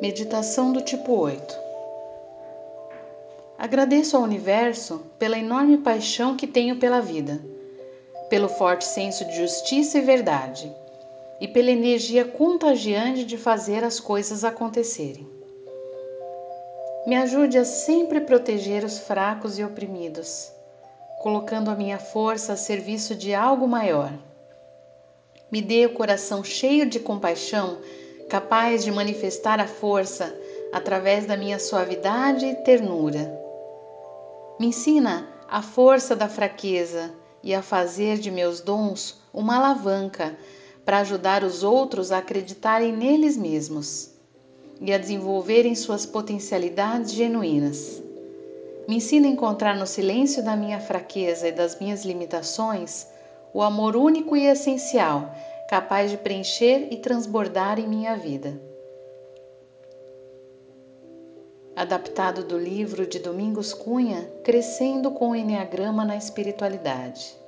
Meditação do tipo 8 Agradeço ao universo pela enorme paixão que tenho pela vida, pelo forte senso de justiça e verdade e pela energia contagiante de fazer as coisas acontecerem. Me ajude a sempre proteger os fracos e oprimidos, colocando a minha força a serviço de algo maior. Me dê o coração cheio de compaixão capaz de manifestar a força através da minha suavidade e ternura. Me ensina a força da fraqueza e a fazer de meus dons uma alavanca para ajudar os outros a acreditarem neles mesmos e a desenvolverem suas potencialidades genuínas. Me ensina a encontrar no silêncio da minha fraqueza e das minhas limitações o amor único e essencial capaz de preencher e transbordar em minha vida. Adaptado do livro de Domingos Cunha, Crescendo com o Enneagrama na Espiritualidade.